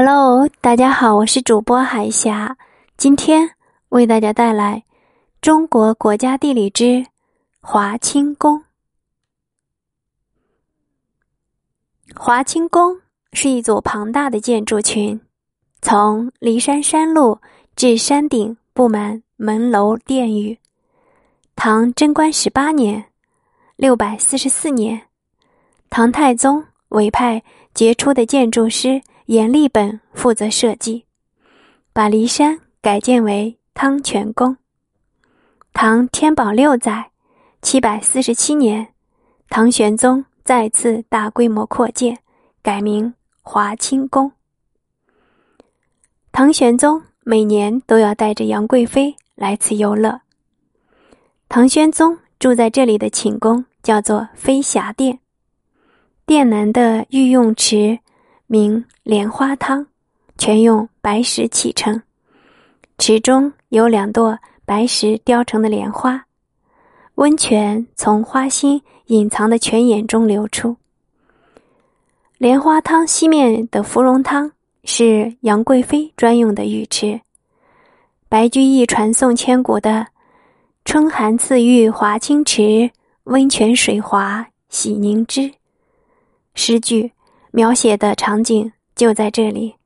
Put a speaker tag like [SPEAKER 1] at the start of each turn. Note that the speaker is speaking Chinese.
[SPEAKER 1] Hello，大家好，我是主播海霞，今天为大家带来《中国国家地理之华清宫》。华清宫是一座庞大的建筑群，从骊山山路至山顶布满门楼殿宇。唐贞观十八年（六百四十四年），唐太宗委派杰出的建筑师阎立本负责设计，把骊山改建为汤泉宫。唐天宝六载（七百四十七年），唐玄宗再次大规模扩建，改名华清宫。唐玄宗每年都要带着杨贵妃来此游乐。唐玄宗住在这里的寝宫叫做飞霞殿，殿南的御用池名莲花汤，全用白石砌成，池中有两朵白石雕成的莲花，温泉从花心隐藏的泉眼中流出。莲花汤西面的芙蓉汤是杨贵妃专用的浴池，白居易传颂千古的。春寒赐浴华清池，温泉水滑洗凝脂。诗句描写的场景就在这里。